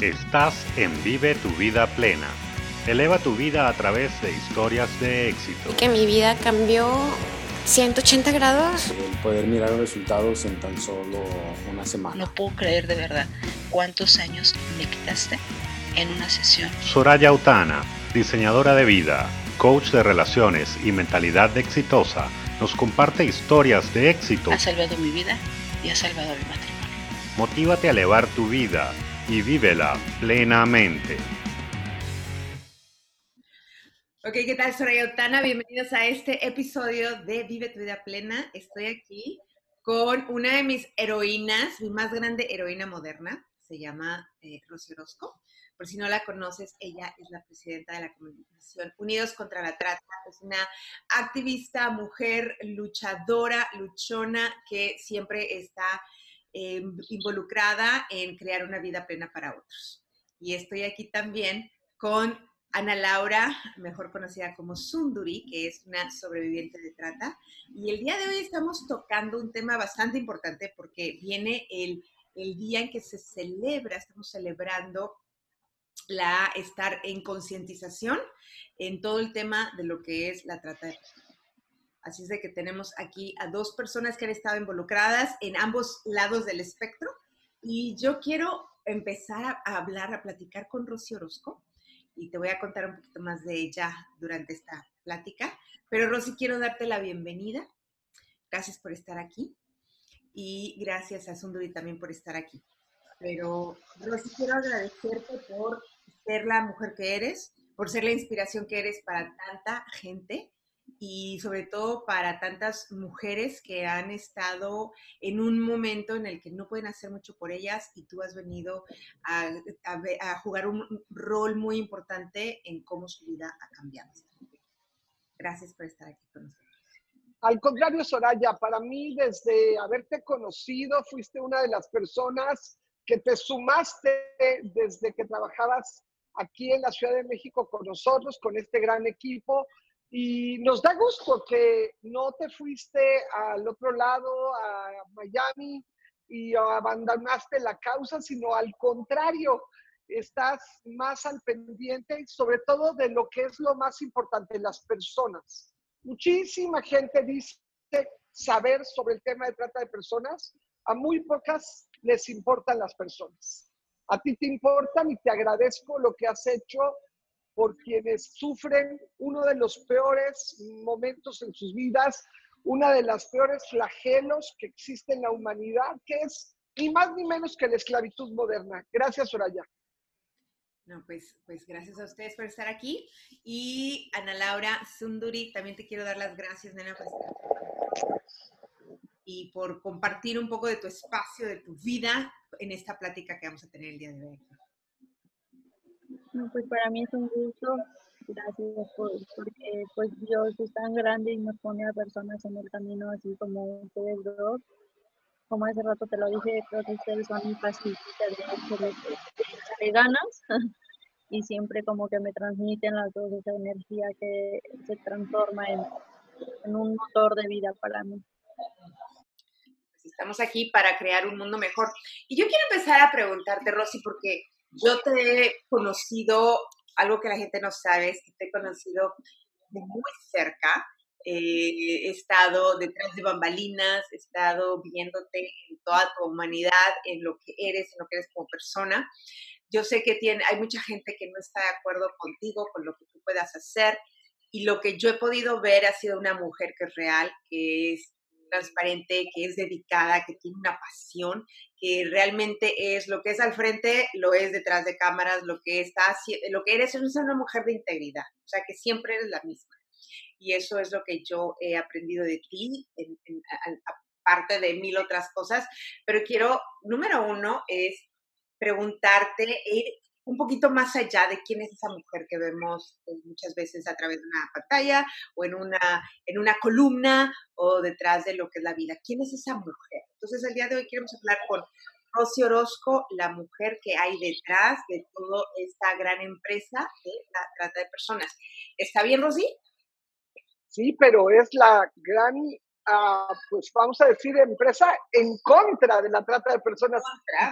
Estás en Vive tu vida plena. Eleva tu vida a través de historias de éxito. Que mi vida cambió 180 grados. El poder mirar los resultados en tan solo una semana. No puedo creer de verdad cuántos años me quitaste en una sesión. Soraya Utana, diseñadora de vida, coach de relaciones y mentalidad exitosa, nos comparte historias de éxito. Ha salvado mi vida y ha salvado mi matrimonio. Motívate a elevar tu vida y vívela plenamente. Ok, ¿qué tal? Soraya Otana, bienvenidos a este episodio de Vive tu vida plena. Estoy aquí con una de mis heroínas, mi más grande heroína moderna, se llama eh, Rosy Orozco. Por si no la conoces, ella es la presidenta de la Comunicación Unidos contra la Trata. Es una activista, mujer, luchadora, luchona, que siempre está eh, involucrada en crear una vida plena para otros. Y estoy aquí también con Ana Laura, mejor conocida como Sunduri, que es una sobreviviente de trata. Y el día de hoy estamos tocando un tema bastante importante porque viene el, el día en que se celebra, estamos celebrando la estar en concientización en todo el tema de lo que es la trata de personas. Así es de que tenemos aquí a dos personas que han estado involucradas en ambos lados del espectro. Y yo quiero empezar a hablar, a platicar con Rosy Orozco. Y te voy a contar un poquito más de ella durante esta plática. Pero Rosy, quiero darte la bienvenida. Gracias por estar aquí. Y gracias a Sunduri también por estar aquí. Pero Rosy, quiero agradecerte por ser la mujer que eres, por ser la inspiración que eres para tanta gente y sobre todo para tantas mujeres que han estado en un momento en el que no pueden hacer mucho por ellas y tú has venido a, a, a jugar un rol muy importante en cómo su vida ha cambiado. Gracias por estar aquí con nosotros. Al contrario, Soraya, para mí desde haberte conocido fuiste una de las personas que te sumaste desde que trabajabas aquí en la Ciudad de México con nosotros, con este gran equipo, y nos da gusto que no te fuiste al otro lado, a Miami, y abandonaste la causa, sino al contrario, estás más al pendiente, sobre todo de lo que es lo más importante, las personas. Muchísima gente dice saber sobre el tema de trata de personas, a muy pocas les importan las personas. A ti te importan y te agradezco lo que has hecho por quienes sufren uno de los peores momentos en sus vidas, una de las peores flagelos que existe en la humanidad, que es ni más ni menos que la esclavitud moderna. Gracias, Soraya. No, pues, pues gracias a ustedes por estar aquí. Y Ana Laura Sunduri, también te quiero dar las gracias, nena, por y por compartir un poco de tu espacio, de tu vida en esta plática que vamos a tener el día de hoy. Pues para mí es un gusto. Gracias por, porque pues Dios es tan grande y nos pone a personas en el camino así como ustedes dos. Como hace rato te lo dije, creo que ustedes son mi de, de ganas y siempre como que me transmiten las dos esa energía que se transforma en, en un motor de vida para mí. Pues estamos aquí para crear un mundo mejor. Y yo quiero empezar a preguntarte, Rosy, porque yo te he conocido, algo que la gente no sabe, es que te he conocido muy cerca. Eh, he estado detrás de bambalinas, he estado viéndote en toda tu humanidad, en lo que eres, en lo que eres como persona. Yo sé que tiene, hay mucha gente que no está de acuerdo contigo, con lo que tú puedas hacer, y lo que yo he podido ver ha sido una mujer que es real, que es transparente, que es dedicada, que tiene una pasión, que realmente es lo que es al frente, lo es detrás de cámaras, lo que está lo que eres es una mujer de integridad, o sea que siempre eres la misma. Y eso es lo que yo he aprendido de ti, aparte de mil otras cosas. Pero quiero, número uno, es preguntarte, ir un poquito más allá de quién es esa mujer que vemos eh, muchas veces a través de una pantalla o en una, en una columna o detrás de lo que es la vida. ¿Quién es esa mujer? Entonces, el día de hoy queremos hablar con Rosy Orozco, la mujer que hay detrás de toda esta gran empresa de la trata de personas. ¿Está bien, Rosy? Sí, pero es la gran pues vamos a decir, empresa en contra de la trata de personas.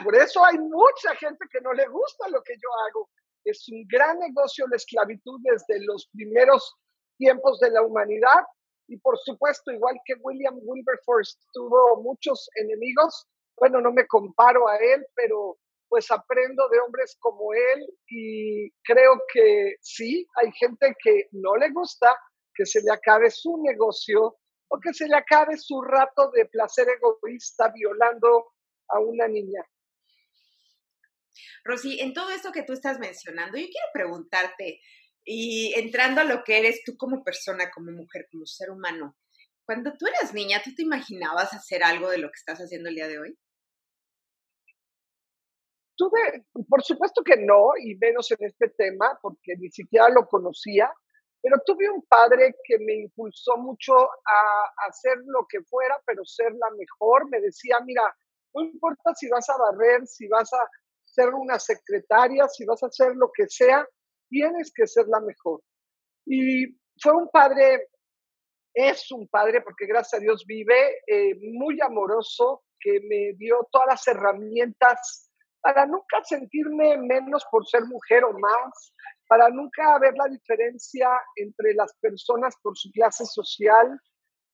por eso hay mucha gente que no le gusta lo que yo hago. Es un gran negocio la esclavitud desde los primeros tiempos de la humanidad. Y por supuesto, igual que William Wilberforce tuvo muchos enemigos, bueno, no me comparo a él, pero pues aprendo de hombres como él y creo que sí, hay gente que no le gusta que se le acabe su negocio o que se le acabe su rato de placer egoísta violando a una niña. Rosy, en todo esto que tú estás mencionando, yo quiero preguntarte, y entrando a lo que eres tú como persona, como mujer, como ser humano, cuando tú eras niña, ¿tú te imaginabas hacer algo de lo que estás haciendo el día de hoy? Tuve, por supuesto que no, y menos en este tema, porque ni siquiera lo conocía, pero tuve un padre que me impulsó mucho a hacer lo que fuera, pero ser la mejor. Me decía, mira, no importa si vas a barrer, si vas a ser una secretaria, si vas a hacer lo que sea, tienes que ser la mejor. Y fue un padre, es un padre, porque gracias a Dios vive, eh, muy amoroso, que me dio todas las herramientas para nunca sentirme menos por ser mujer o más, para nunca ver la diferencia entre las personas por su clase social.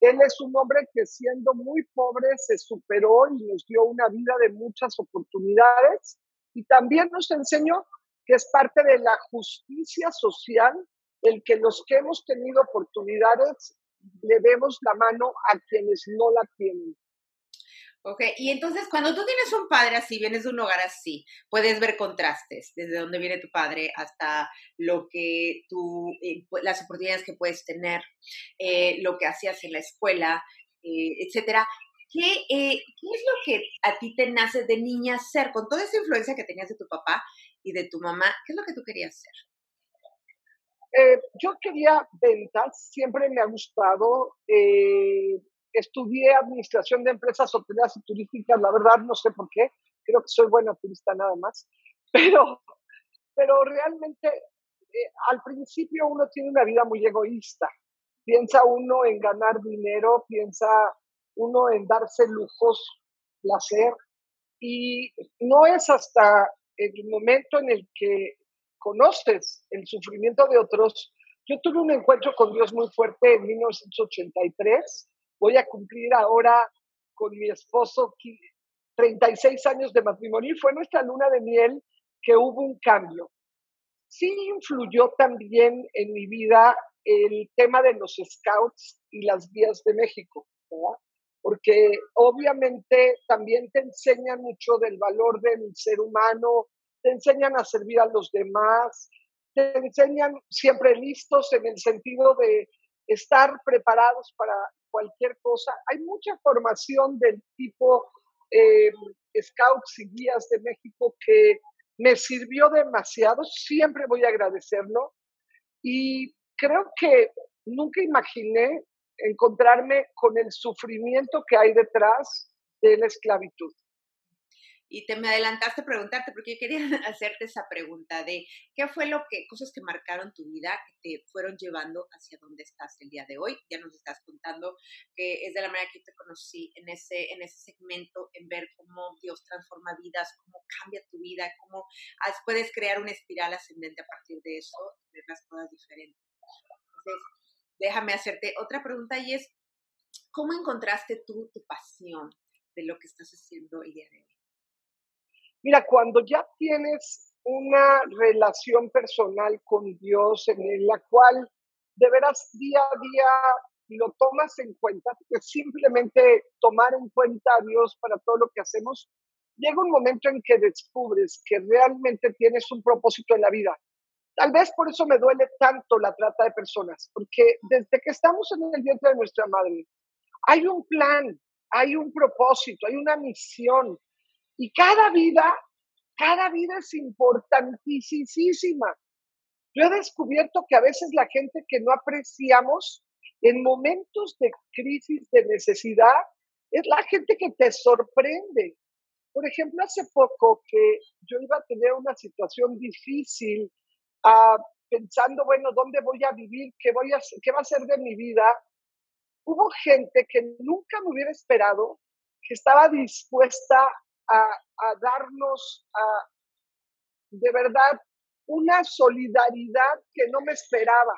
Él es un hombre que siendo muy pobre se superó y nos dio una vida de muchas oportunidades y también nos enseñó que es parte de la justicia social el que los que hemos tenido oportunidades le demos la mano a quienes no la tienen. Ok, y entonces cuando tú tienes un padre así, vienes de un hogar así, puedes ver contrastes, desde dónde viene tu padre hasta lo que tú, eh, las oportunidades que puedes tener, eh, lo que hacías en la escuela, eh, etcétera. ¿Qué, ¿Qué es lo que a ti te nace de niña ser? Con toda esa influencia que tenías de tu papá y de tu mamá, ¿qué es lo que tú querías ser? yo quería ventas, siempre me ha gustado estudié administración de empresas hoteleras y turísticas, la verdad no sé por qué, creo que soy buena turista nada más, pero, pero realmente eh, al principio uno tiene una vida muy egoísta, piensa uno en ganar dinero, piensa uno en darse lujos, placer, y no es hasta el momento en el que conoces el sufrimiento de otros. Yo tuve un encuentro con Dios muy fuerte en 1983 voy a cumplir ahora con mi esposo 36 años de matrimonio y fue nuestra luna de miel que hubo un cambio. Sí influyó también en mi vida el tema de los scouts y las vías de México, porque obviamente también te enseñan mucho del valor del ser humano, te enseñan a servir a los demás, te enseñan siempre listos en el sentido de estar preparados para cualquier cosa. Hay mucha formación del tipo eh, Scouts y Guías de México que me sirvió demasiado, siempre voy a agradecerlo y creo que nunca imaginé encontrarme con el sufrimiento que hay detrás de la esclavitud y te me adelantaste a preguntarte, porque yo quería hacerte esa pregunta de qué fue lo que, cosas que marcaron tu vida, que te fueron llevando hacia donde estás el día de hoy. Ya nos estás contando que es de la manera que te conocí en ese, en ese segmento, en ver cómo Dios transforma vidas, cómo cambia tu vida, cómo puedes crear una espiral ascendente a partir de eso, ver las cosas diferentes. Entonces, déjame hacerte otra pregunta y es, ¿cómo encontraste tú tu pasión de lo que estás haciendo el día de hoy? Mira, cuando ya tienes una relación personal con Dios en la cual de veras día a día lo tomas en cuenta, que simplemente tomar en cuenta a Dios para todo lo que hacemos, llega un momento en que descubres que realmente tienes un propósito en la vida. Tal vez por eso me duele tanto la trata de personas, porque desde que estamos en el vientre de nuestra madre, hay un plan, hay un propósito, hay una misión, y cada vida, cada vida es importantísima. Yo he descubierto que a veces la gente que no apreciamos en momentos de crisis, de necesidad, es la gente que te sorprende. Por ejemplo, hace poco que yo iba a tener una situación difícil, ah, pensando, bueno, ¿dónde voy a vivir? ¿Qué, voy a, ¿Qué va a ser de mi vida? hubo gente que nunca me hubiera esperado, que estaba dispuesta a, darnos a, de verdad una solidaridad que no me esperaba.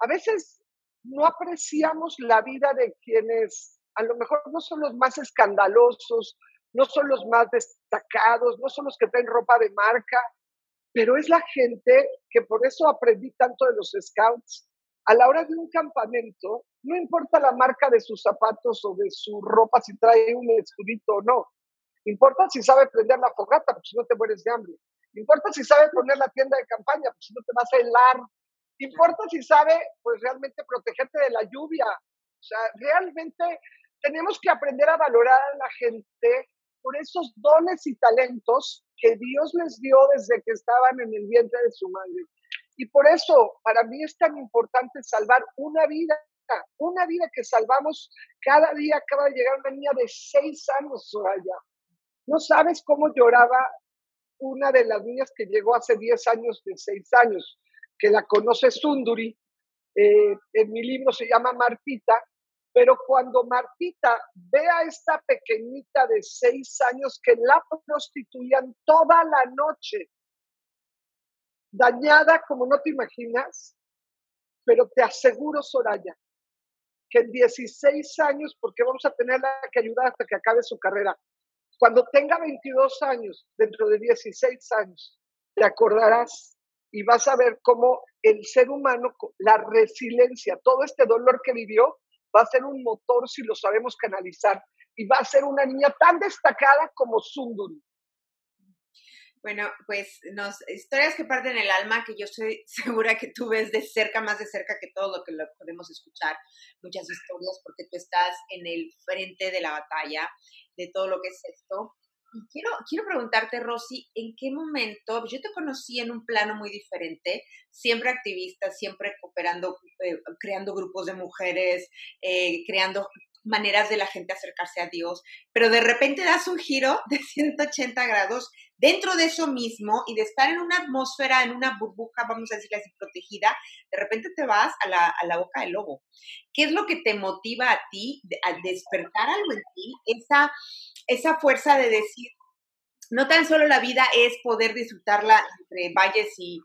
A veces no apreciamos la vida de quienes a lo mejor no son los más escandalosos, no son los más destacados, no son los que traen ropa de marca, pero es la gente que por eso aprendí tanto de los scouts. A la hora de un campamento, no importa la marca de sus zapatos o de su ropa, si trae un escudito o no. Importa si sabe prender la fogata, porque si no te mueres de hambre. Importa si sabe poner la tienda de campaña, porque si no te vas a helar. Importa si sabe, pues realmente protegerte de la lluvia. O sea, realmente tenemos que aprender a valorar a la gente por esos dones y talentos que Dios les dio desde que estaban en el vientre de su madre. Y por eso, para mí es tan importante salvar una vida, una vida que salvamos cada día. Acaba de llegar una niña de seis años, Soraya. No sabes cómo lloraba una de las niñas que llegó hace diez años, de seis años, que la conoce Sunduri. Eh, en mi libro se llama Martita, pero cuando Martita ve a esta pequeñita de seis años que la prostituían toda la noche, dañada como no te imaginas, pero te aseguro, Soraya, que en 16 años, porque vamos a tenerla que ayudar hasta que acabe su carrera, cuando tenga 22 años, dentro de 16 años, te acordarás y vas a ver cómo el ser humano, la resiliencia, todo este dolor que vivió, va a ser un motor si lo sabemos canalizar y va a ser una niña tan destacada como Sunduri. Bueno, pues nos, historias que parten el alma, que yo estoy segura que tú ves de cerca, más de cerca que todo lo que lo podemos escuchar, muchas historias, porque tú estás en el frente de la batalla de todo lo que es esto. Y quiero, quiero preguntarte, Rosy, ¿en qué momento? Yo te conocí en un plano muy diferente, siempre activista, siempre cooperando, eh, creando grupos de mujeres, eh, creando maneras de la gente acercarse a Dios, pero de repente das un giro de 180 grados dentro de eso mismo y de estar en una atmósfera, en una burbuja, vamos a decirle así, protegida, de repente te vas a la, a la boca del lobo. ¿Qué es lo que te motiva a ti, a despertar algo en ti? Esa esa fuerza de decir, no tan solo la vida es poder disfrutarla entre valles y,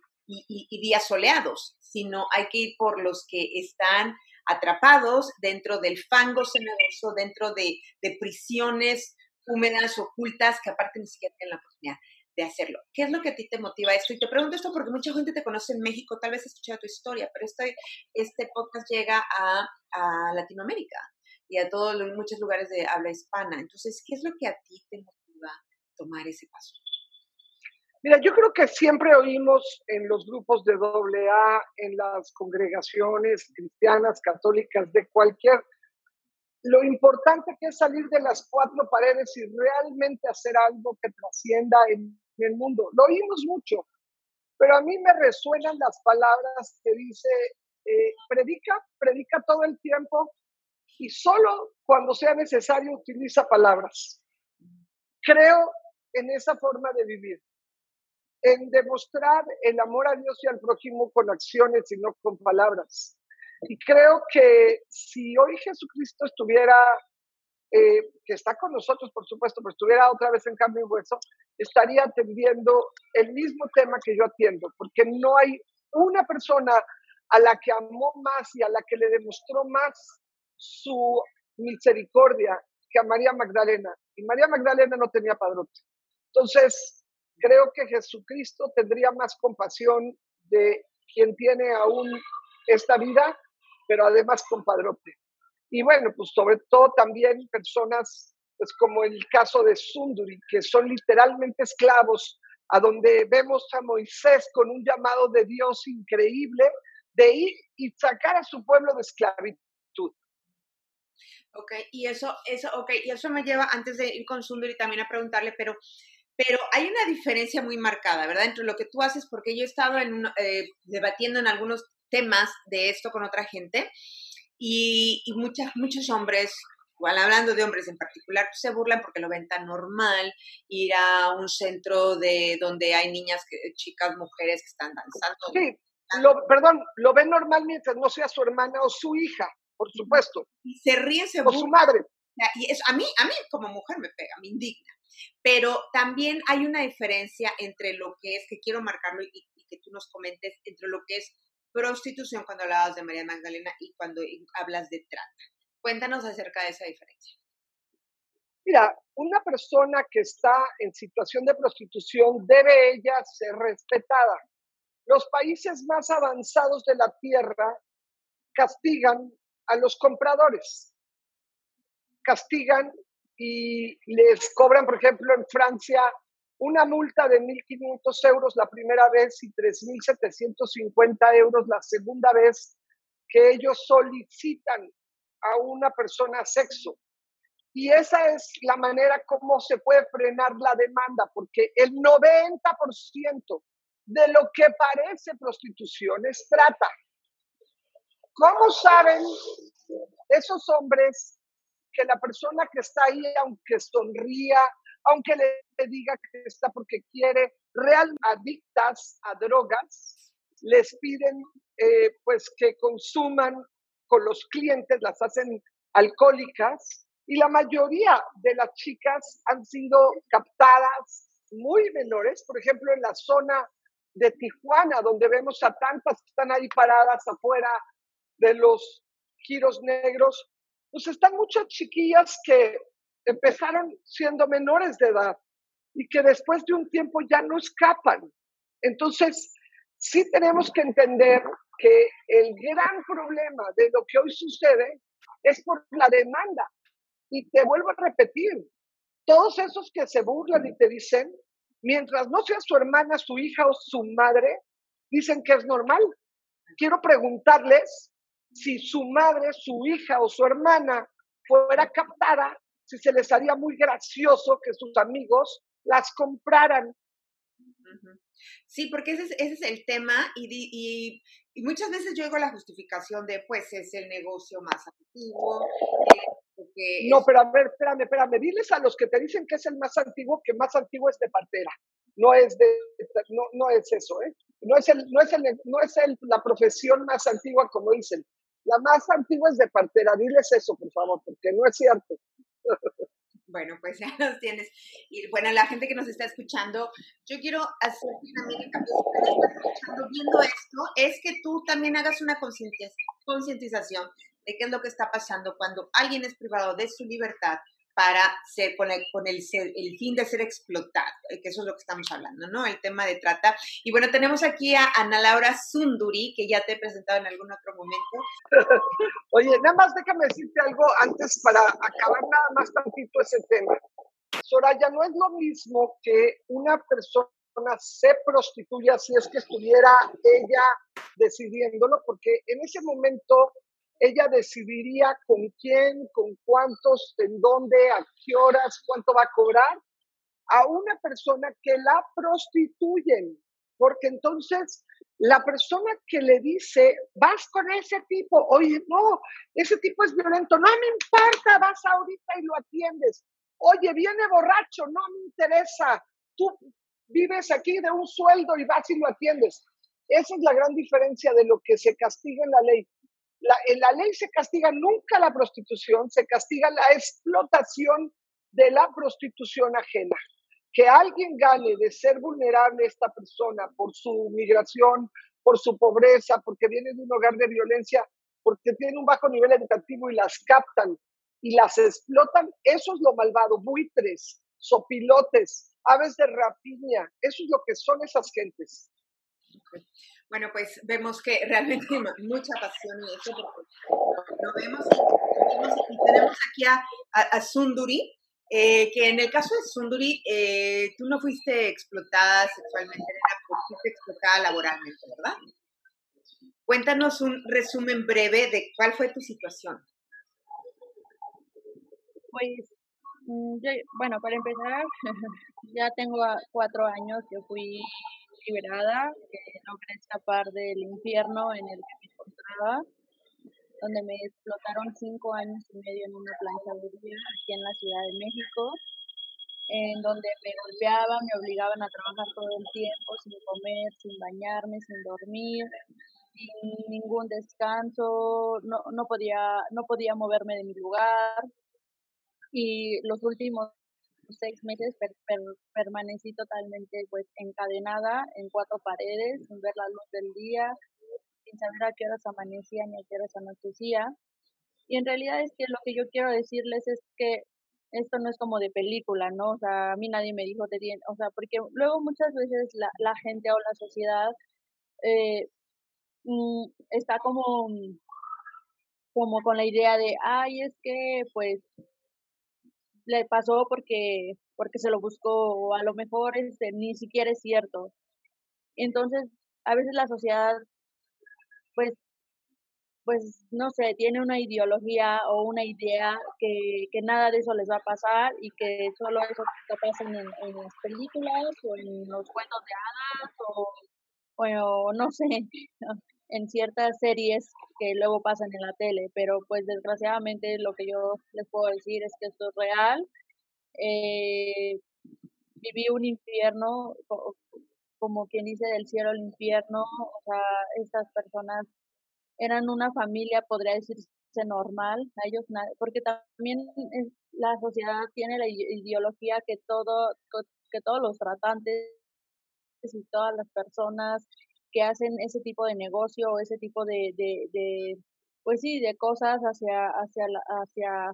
días soleados, sino hay que ir por los que están atrapados dentro del fango cenagoso, dentro de, prisiones húmedas, ocultas, que aparte ni siquiera tienen la oportunidad de hacerlo. ¿Qué es lo que a ti te motiva esto? Y te pregunto esto porque mucha gente te conoce en México, tal vez has escuchado tu historia, pero este, este podcast llega a, a Latinoamérica y a todos los muchos lugares de habla hispana. Entonces, ¿qué es lo que a ti te motiva tomar ese paso? Mira, yo creo que siempre oímos en los grupos de AA, en las congregaciones cristianas, católicas, de cualquier, lo importante que es salir de las cuatro paredes y realmente hacer algo que trascienda en, el mundo. Lo oímos mucho, pero a mí me resuenan las palabras que dice, eh, predica, predica todo el tiempo, y solo cuando sea necesario utiliza palabras. Creo en esa forma de vivir, en demostrar el amor a Dios y al prójimo con acciones y no con palabras. Y creo que si hoy Jesucristo estuviera, eh, que está con nosotros, por supuesto, pero estuviera otra vez en cambio y hueso, estaría atendiendo el mismo tema que yo atiendo, porque no hay una persona a la que amó más y a la que le demostró más su misericordia que a María Magdalena. Y María Magdalena no tenía padrote. Entonces, creo que Jesucristo tendría más compasión de quien tiene aún esta vida, pero además con padrote. Y bueno, pues sobre todo también personas, pues como el caso de Sunduri, que son literalmente esclavos, a donde vemos a Moisés con un llamado de Dios increíble de ir y sacar a su pueblo de esclavitud. Ok, y eso, eso, okay, y eso me lleva, antes de ir con Sundari también a preguntarle, pero, pero hay una diferencia muy marcada, ¿verdad? Entre lo que tú haces, porque yo he estado en, eh, debatiendo en algunos temas de esto con otra gente, y, y muchos hombres, igual hablando de hombres en particular, pues, se burlan porque lo ven tan normal, ir a un centro de donde hay niñas, chicas, mujeres que están danzando. Sí, lo, perdón, lo ven normal mientras no sea su hermana o su hija por supuesto. Y se ríen, se Por su madre. Y eso, a mí, a mí como mujer me pega, me indigna. Pero también hay una diferencia entre lo que es, que quiero marcarlo y, que tú nos comentes, entre lo que es prostitución cuando hablabas de María Magdalena y cuando hablas de trata. Cuéntanos acerca de esa diferencia. Mira, una persona que está en situación de prostitución debe ella ser respetada. Los países más avanzados de la tierra castigan a los compradores. Castigan y les cobran, por ejemplo, en Francia una multa de 1.500 euros la primera vez y 3.750 euros la segunda vez que ellos solicitan a una persona sexo. Y esa es la manera como se puede frenar la demanda, porque el 90% de lo que parece prostitución es trata. ¿Cómo saben esos hombres que la persona que está ahí, aunque sonría, aunque le diga que está porque quiere, real adictas a drogas, les piden eh, pues que consuman con los clientes, las hacen alcohólicas y la mayoría de las chicas han sido captadas muy menores, por ejemplo, en la zona de Tijuana, donde vemos a tantas que están ahí paradas afuera de los giros negros, pues están muchas chiquillas que empezaron siendo menores de edad y que después de un tiempo ya no escapan. Entonces, sí tenemos que entender que el gran problema de lo que hoy sucede es por la demanda. Y te vuelvo a repetir, todos esos que se burlan y te dicen, mientras no sea su hermana, su hija o su madre, dicen que es normal. Quiero preguntarles si su madre, su hija o su hermana fuera captada, si se les haría muy gracioso que sus amigos las compraran. Sí, porque ese es, ese es el tema y, y, y, muchas veces yo digo la justificación de, pues, es el negocio más antiguo. Eh, no, pero a ver, espérame, espérame, diles a los que te dicen que es el más antiguo, que más antiguo es de partera. No es de, no, no es eso, ¿eh? No es, el, no es, el, no es el, la profesión más antigua como dicen. La más antigua es de partera. Diles eso, por favor, porque no es cierto. Bueno, pues ya los tienes. Y bueno, la gente que nos está escuchando, yo quiero hacer también escuchando, viendo esto, es que tú también hagas una concientización de qué es lo que está pasando cuando alguien es privado de su libertad para ser con el, con el, el, fin de ser explotado, eh, que eso es lo que estamos hablando, ¿no? El tema de trata. Y bueno, tenemos aquí a Ana Laura Sunduri, que ya te he presentado en algún otro momento. Oye, nada más déjame decirte algo antes para acabar nada más tantito ese tema. Soraya, no es lo mismo que una persona se prostituya si es que estuviera ella decidiéndolo, porque en ese momento ella decidiría con quién, con cuántos, en dónde, a qué horas, cuánto va a cobrar a una persona que la prostituyen. Porque entonces la persona que le dice, vas con ese tipo, oye, no, ese tipo es violento, no me importa, vas ahorita y lo atiendes. Oye, viene borracho, no me interesa. Tú vives aquí de un sueldo y vas y lo atiendes. Esa es la gran diferencia de lo que se castiga en la ley la, en la ley se castiga nunca la prostitución, se castiga la explotación de la prostitución ajena. Que alguien gane de ser vulnerable esta persona por su migración, por su pobreza, porque viene de un hogar de violencia, porque tiene un bajo nivel educativo y las captan y las explotan, eso es lo malvado, buitres, sopilotes, aves de rapiña, eso es lo que son esas gentes. Bueno, pues vemos que realmente mucha pasión en eso, porque lo vemos y, tenemos aquí a, Sunduri, eh, que en el caso de Sunduri, eh, tú no fuiste explotada sexualmente, fuiste explotada laboralmente, ¿verdad? Cuéntanos un resumen breve de cuál fue tu situación. Pues, mm, bueno, para empezar, ya tengo cuatro años, yo fui liberada, que logré escapar del infierno en el que me encontraba, donde me explotaron cinco años y medio en una planchadería aquí en la Ciudad de México, en donde me golpeaban, me obligaban a trabajar todo el tiempo, sin comer, sin bañarme, sin dormir, sin ningún descanso, no, no, podía, no podía moverme de mi lugar. Y los últimos seis meses permanecí totalmente pues encadenada en cuatro paredes, sin ver la luz del día, sin saber a qué horas amanecía ni a qué horas anochecía. Y en realidad es que lo que yo quiero decirles es que esto no es como de película, ¿no? O sea, a mí nadie me dijo, te o sea, porque luego muchas veces la, la gente o la sociedad eh, mm, está como, como con la idea de, ay, es que pues le pasó porque, porque se lo buscó o a lo mejor este, ni siquiera es cierto. Entonces, a veces la sociedad, pues, pues, no sé, tiene una ideología o una idea que, que nada de eso les va a pasar y que solo eso pasa en, en las películas o en los cuentos de hadas o, o no sé, en ciertas series que luego pasan en la tele, pero pues desgraciadamente lo que yo les puedo decir es que esto es real. Eh, viví un infierno, como quien dice, del cielo al infierno, o sea, estas personas eran una familia, podría decirse normal, a ellos porque también la sociedad tiene la ideología que todo, que todos los tratantes y todas las personas que hacen ese tipo de negocio o ese tipo de, de, de pues sí, de cosas hacia, hacia, hacia,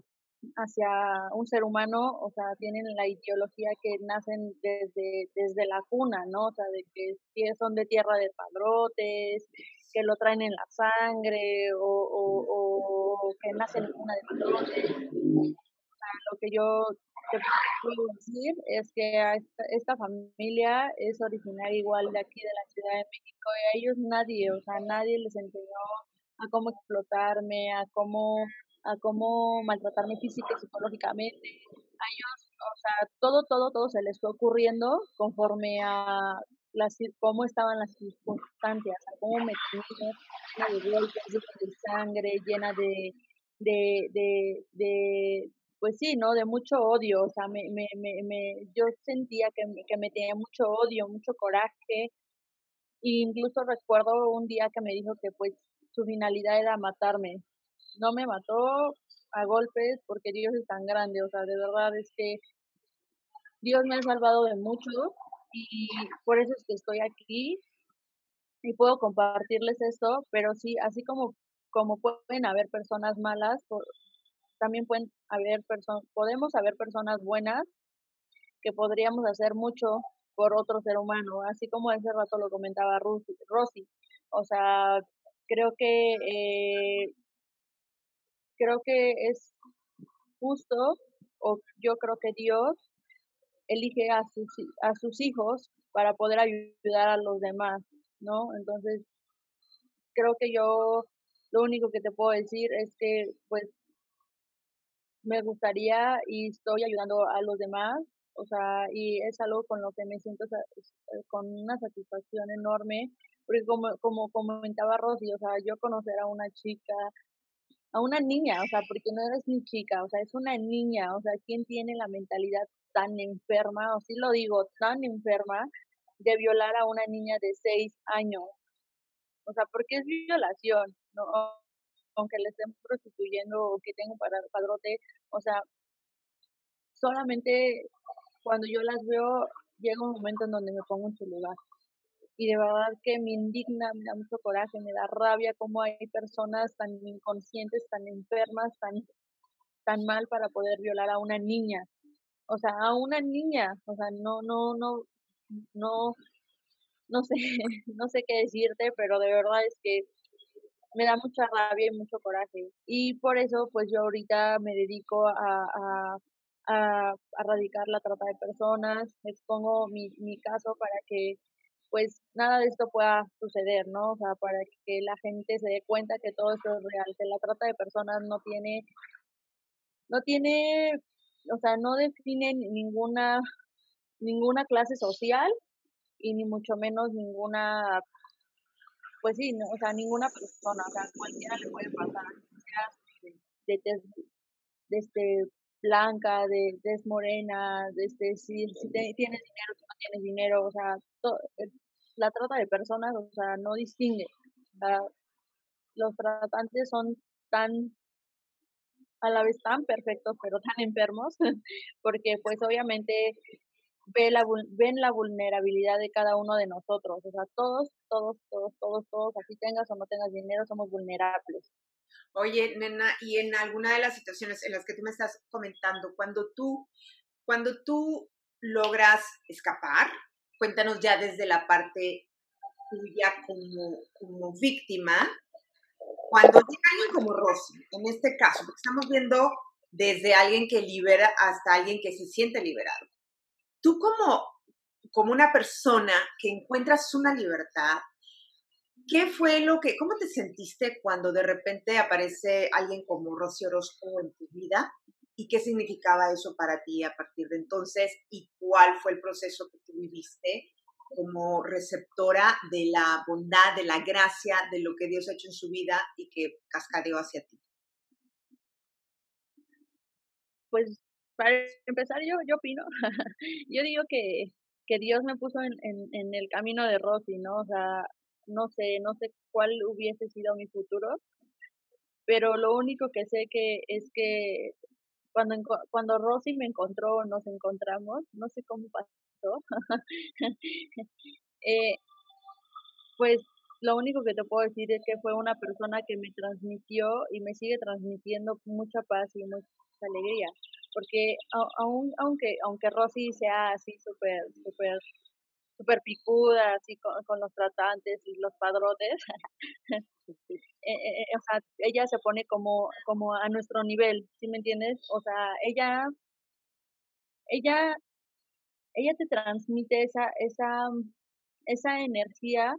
hacia un ser humano, o sea, tienen la ideología que nacen desde, desde la cuna, ¿no? O sea, de que son de tierra de padrotes, que lo traen en la sangre o, o, o que nacen en cuna de padrotes. O sea, lo que yo te puedo decir es que esta, esta, familia es originaria igual de aquí de la Ciudad de México y a ellos nadie, o sea, nadie les enseñó a cómo explotarme, a cómo, a cómo maltratarme física y psicológicamente. A ellos, o sea, todo, todo, todo se les fue ocurriendo conforme a las, cómo estaban las circunstancias, a cómo me tenía llena de de sangre, llena de, de, de, de, pues sí, ¿no? De mucho odio, o sea, me, me, me, me yo sentía que, que me tenía mucho odio, mucho coraje. E incluso recuerdo un día que me dijo que pues su finalidad era matarme. No me mató a golpes porque Dios es tan grande, o sea, de verdad es que Dios me ha salvado de mucho y por eso es que estoy aquí y puedo compartirles esto, pero sí, así como, como pueden haber personas malas, también pueden haber personas, podemos haber personas buenas que podríamos hacer mucho por otro ser humano, así como ese rato lo comentaba Rosy. O sea, creo que eh, creo que es justo, o yo creo que Dios elige a sus, a sus hijos para poder ayudar a los demás, ¿no? Entonces, creo que yo lo único que te puedo decir es que, pues, me gustaría y estoy ayudando a los demás, o sea, y es algo con lo que me siento eh, con una satisfacción enorme, porque como, como comentaba Rosy, o sea, yo conocer a una chica, a una niña, o sea, porque no eres ni chica, o sea, es una niña, o sea, ¿quién tiene la mentalidad tan enferma, o sí lo digo, tan enferma, de violar a una niña de seis años? O sea, porque es violación, ¿no? Aunque le estén prostituyendo o que tengo para padrote, o sea, solamente cuando yo las veo llega un momento en donde me pongo en su lugar. Y de verdad que me indigna, me da mucho coraje, me da rabia cómo hay personas tan inconscientes, tan enfermas, tan, tan mal para poder violar a una niña. O sea, a una niña, o sea, no, no, no, no, no sé, no sé qué decirte, pero de verdad es que me da mucha rabia y mucho coraje. Y por eso, pues yo ahorita me dedico a, a, a, erradicar la trata de personas, expongo mi, mi caso para que pues nada de esto pueda suceder, ¿no? O sea, para que la gente se dé cuenta que todo esto es real, que la trata de personas no tiene, no tiene, o sea, no define ninguna, ninguna clase social y ni mucho menos ninguna pues sí, no, o sea, ninguna persona, o sea, cualquiera le puede pasar, de, de, de, este, blanca, de tez morena, de este, si, si tienes dinero, si no tienes dinero, o sea, eh, la trata de personas, o sea, no distingue. los tratantes son tan a la vez tan perfectos pero tan enfermos porque pues obviamente ve la, ven la vulnerabilidad de cada uno de nosotros. O sea, todos, todos, todos, todos, todos, así tengas o no tengas dinero, somos vulnerables. Oye, nena, y en alguna de las situaciones en las que tú me estás comentando, cuando tú, cuando tú logras escapar, cuéntanos ya desde la parte tuya como, como víctima, cuando llega alguien como Rosy, en este caso, porque estamos viendo desde alguien que libera hasta alguien que se siente liberado tú como, como una persona que encuentras una libertad, ¿qué fue lo que, cómo te sentiste cuando de repente aparece alguien como Rocío Orozco en tu vida? ¿Y qué significaba eso para ti a partir de entonces? ¿Y cuál fue el proceso que tú viviste como receptora de la bondad, de la gracia, de lo que Dios ha hecho en su vida y que cascadeó hacia ti? Pues para empezar, yo, yo opino, yo digo que, que Dios me puso en, en, en el camino de Rosy, ¿no? O sea, no sé, no sé cuál hubiese sido mi futuro, pero lo único que sé que es que cuando, cuando Rosy me encontró, nos encontramos, no sé cómo pasó, eh, pues lo único que te puedo decir es que fue una persona que me transmitió y me sigue transmitiendo mucha paz y mucha alegría porque aun, aunque aunque Rosy sea así súper súper súper picuda así con, los tratantes y los padrotes eh, eh, eh, o sea ella se pone como como a nuestro nivel ¿sí me entiendes? o sea ella ella ella te transmite esa esa esa energía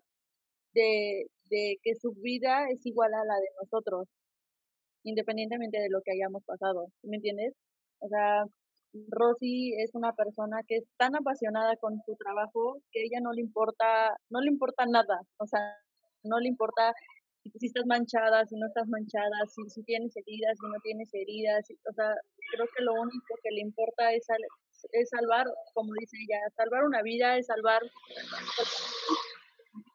de, de que su vida es igual a la de nosotros independientemente de lo que hayamos pasado, ¿sí me entiendes? O sea, Rosy es una persona que es tan apasionada con su trabajo que ella no le importa, no le importa nada, o sea, no le importa si, estás manchada, si no estás manchada, si, si tienes heridas, si no tienes heridas, o sea, creo que lo único que le importa es, es salvar, como dice ella, salvar una vida, es salvar,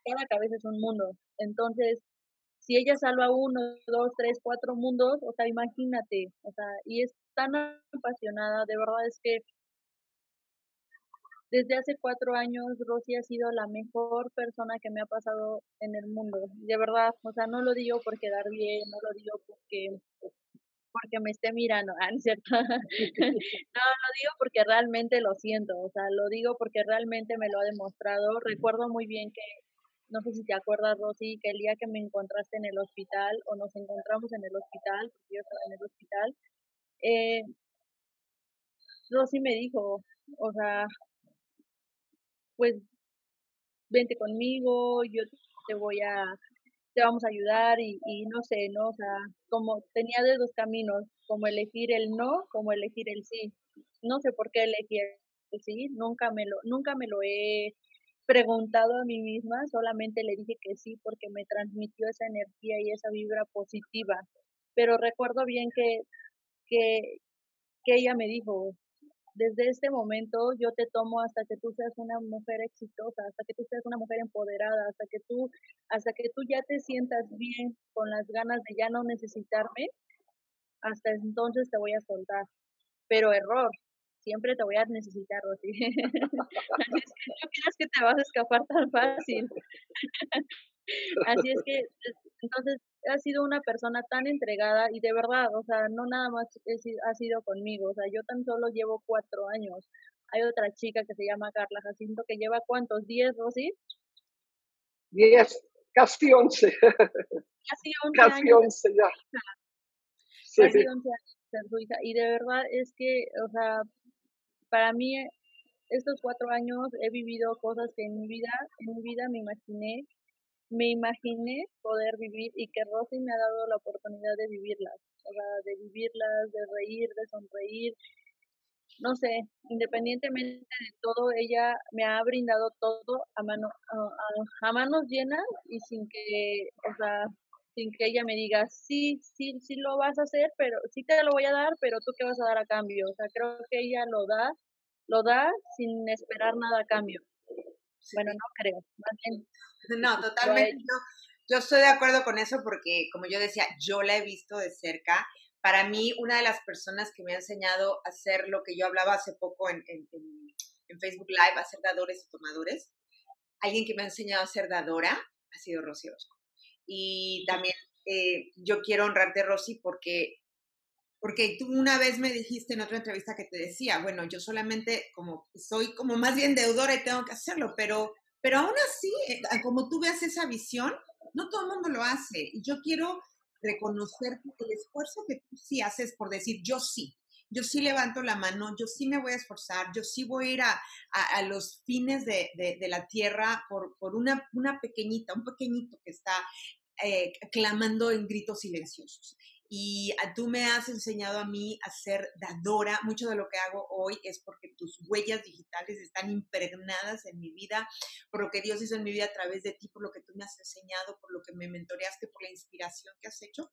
cada cabeza es un mundo, entonces, si ella salva uno, dos, tres, cuatro mundos, o sea, imagínate, o sea, y es tan apasionada, de verdad es que desde hace cuatro años Rosy ha sido la mejor persona que me ha pasado en el mundo, de verdad, o sea, no lo digo por quedar bien, no lo digo porque porque me esté mirando, ah, ¿no cierto? no, lo digo porque realmente lo siento, o sea, lo digo porque realmente me lo ha demostrado. Recuerdo muy bien que, no sé si te acuerdas, Rosy, que el día que me encontraste en el hospital o nos encontramos en el hospital, porque yo estaba en el hospital, eh, Rosy me dijo, o sea, pues vente conmigo, yo te voy a, te vamos a ayudar y, y no sé, ¿no? O sea, como tenía de dos caminos, como elegir el no, como elegir el sí. No sé por qué elegí el sí, nunca me lo, nunca me lo he preguntado a mí misma, solamente le dije que sí porque me transmitió esa energía y esa vibra positiva. Pero recuerdo bien que que, que ella me dijo, desde este momento yo te tomo hasta que tú seas una mujer exitosa, hasta que tú seas una mujer empoderada, hasta que tú, hasta que tú ya te sientas bien con las ganas de ya no necesitarme, hasta entonces te voy a soltar. Pero error, siempre te voy a necesitar, Rosy. No creas que te vas a escapar tan fácil. Así es que, entonces, ha sido una persona tan entregada y de verdad, o sea, no nada más ha sido conmigo, o sea, yo tan solo llevo cuatro años. Hay otra chica que se llama Carla Jacinto que lleva cuántos, diez, Rosy? Diez, casi once. Casi once. Casi once ya. Casi once años hija. Y de verdad es que, o sea, para mí estos cuatro años he vivido cosas que en mi vida, en mi vida me imaginé me imaginé poder vivir y que Rosy me ha dado la oportunidad de vivirlas, o sea, de vivirlas, de reír, de sonreír. No sé, independientemente de todo, ella me ha brindado todo a, mano, a, manos llenas y sin que, o sea, sin que ella me diga, sí, sí, sí lo vas a hacer, pero sí te lo voy a dar, pero tú qué vas a dar a cambio. O sea, creo que ella lo da, lo da sin esperar nada a cambio. Bueno, no creo, no, totalmente. Yo estoy de acuerdo con eso porque, como yo decía, yo la he visto de cerca. Para mí, una de las personas que me ha enseñado a hacer lo que yo hablaba hace poco en, en, en Facebook Live, a ser dadores y tomadores, alguien que me ha enseñado a ser dadora ha sido Rosy Orozco. Y también eh, yo quiero honrarte, Rosy, porque, porque tú una vez me dijiste en otra entrevista que te decía, bueno, yo solamente como soy como más bien deudora y tengo que hacerlo, pero, pero aún así, eh, como tú veas esa visión, no todo el mundo lo hace. Y yo quiero reconocer el esfuerzo que tú sí haces por decir, yo sí, yo sí levanto la mano, yo sí me voy a esforzar, yo sí voy a ir a, a, los fines de, de, de, la tierra por, por una, una pequeñita, un pequeñito que está eh, clamando en gritos silenciosos. Y tú me has enseñado a mí a ser dadora. Mucho de lo que hago hoy es porque tus huellas digitales están impregnadas en mi vida, por lo que Dios hizo en mi vida a través de ti, por lo que tú me has enseñado, por lo que me mentoreaste, por la inspiración que has hecho.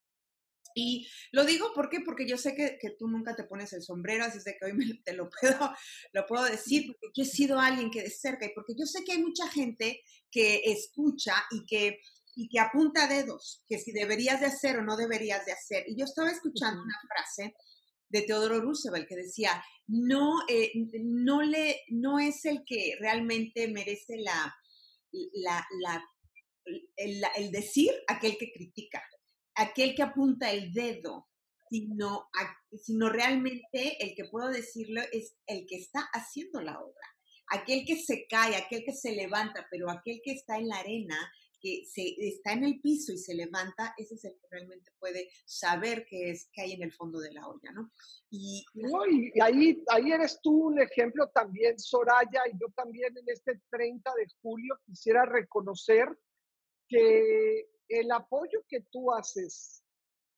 Y lo digo ¿por qué? porque yo sé que, que, tú nunca te pones el sombrero, así es de que hoy me, te lo puedo, lo puedo decir, porque yo he sido alguien que de cerca y porque yo sé que hay mucha gente que escucha y que y que apunta dedos, que si deberías de hacer o no deberías de hacer. Y yo estaba escuchando una frase de Teodoro Roosevelt que decía, no, eh, no, le, no es el que realmente merece la, la, la el, el, decir aquel que critica, aquel que apunta el dedo, sino, sino realmente el que puedo decirlo es el que está haciendo la obra. Aquel que se cae, aquel que se levanta, pero aquel que está en la arena que se, está en el piso y se levanta, ese es el que realmente puede saber qué es que hay en el fondo de la olla, ¿no? Y, y ahí, ahí eres tú un ejemplo también, Soraya, y yo también en este 30 de julio quisiera reconocer que el apoyo que tú haces,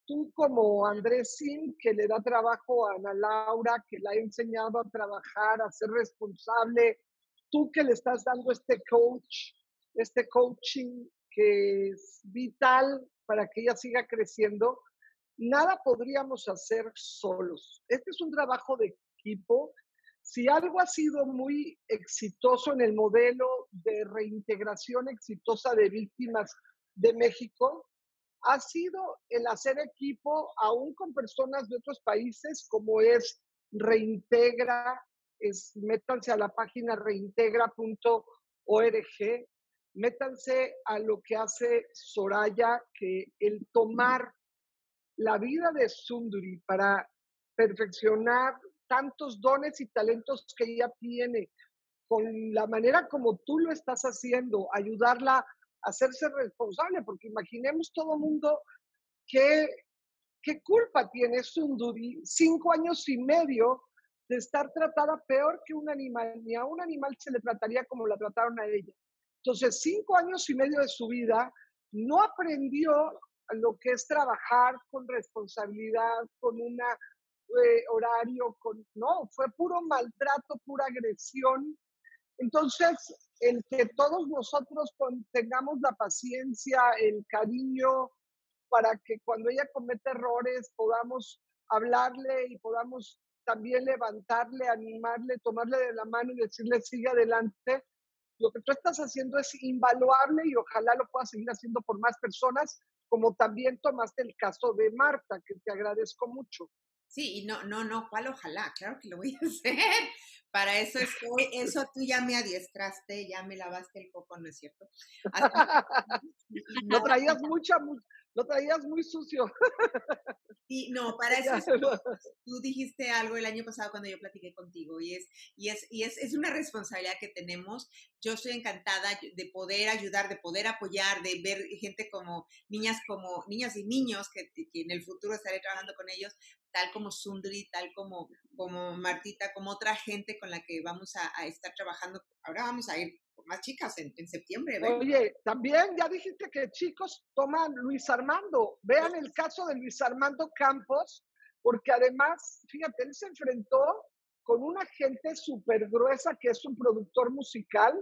tú como Andrés Sim, que le da trabajo a Ana Laura, que la ha enseñado a trabajar, a ser responsable, tú que le estás dando este coach, este coaching que es vital para que ella siga creciendo, nada podríamos hacer solos. Este es un trabajo de equipo. Si algo ha sido muy exitoso en el modelo de reintegración exitosa de víctimas de México, ha sido el hacer equipo aún con personas de otros países, como es Reintegra, es, métanse a la página reintegra.org, métanse a lo que hace Soraya, que el tomar la vida de Sunduri para perfeccionar tantos dones y talentos que ella tiene, con la manera como tú lo estás haciendo, ayudarla a hacerse responsable, porque imaginemos todo mundo que, qué culpa tiene Sunduri cinco años y medio de estar tratada peor que un animal, ni a un animal se le trataría como la trataron a ella. Entonces, cinco años y medio de su vida no aprendió lo que es trabajar con responsabilidad, con un eh, horario, con, no, fue puro maltrato, pura agresión. Entonces, el que todos nosotros tengamos la paciencia, el cariño, para que cuando ella comete errores podamos hablarle y podamos también levantarle, animarle, tomarle de la mano y decirle sigue adelante, lo que tú estás haciendo es invaluable y ojalá lo puedas seguir haciendo por más personas, como también tomaste el caso de Marta, que te agradezco mucho. Sí, y no, no, no, ¿cuál ojalá? Claro que lo voy a hacer. Para eso estoy, eso tú ya me adiestraste, ya me lavaste el coco, ¿no es cierto? no traías mucha, lo traías muy sucio. Sí, no, para eso tú dijiste algo el año pasado cuando yo platiqué contigo y es y es y es, es una responsabilidad que tenemos. Yo estoy encantada de poder ayudar, de poder apoyar, de ver gente como niñas como niñas y niños que, que en el futuro estaré trabajando con ellos, tal como Sundri, tal como como Martita, como otra gente con la que vamos a, a estar trabajando. Ahora vamos a ir más chicas en, en septiembre. Oye, también ya dijiste que chicos toman Luis Armando. Vean el caso de Luis Armando Campos, porque además, fíjate, él se enfrentó con una gente súper gruesa que es un productor musical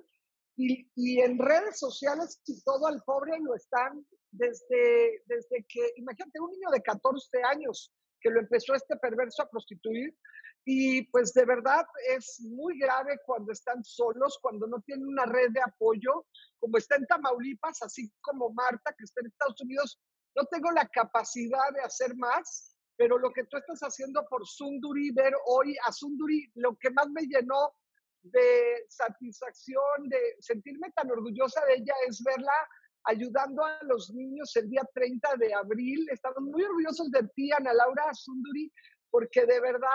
y, y, en redes sociales y todo al pobre lo están desde, desde que, imagínate, un niño de 14 años que lo empezó este perverso a prostituir. Y pues de verdad es muy grave cuando están solos, cuando no tienen una red de apoyo, como está en Tamaulipas, así como Marta, que está en Estados Unidos. No tengo la capacidad de hacer más, pero lo que tú estás haciendo por Sunduri, ver hoy a Sunduri, lo que más me llenó de satisfacción, de sentirme tan orgullosa de ella es verla ayudando a los niños el día 30 de abril. Estamos muy orgullosos de ti, Ana Laura Sunduri, porque de verdad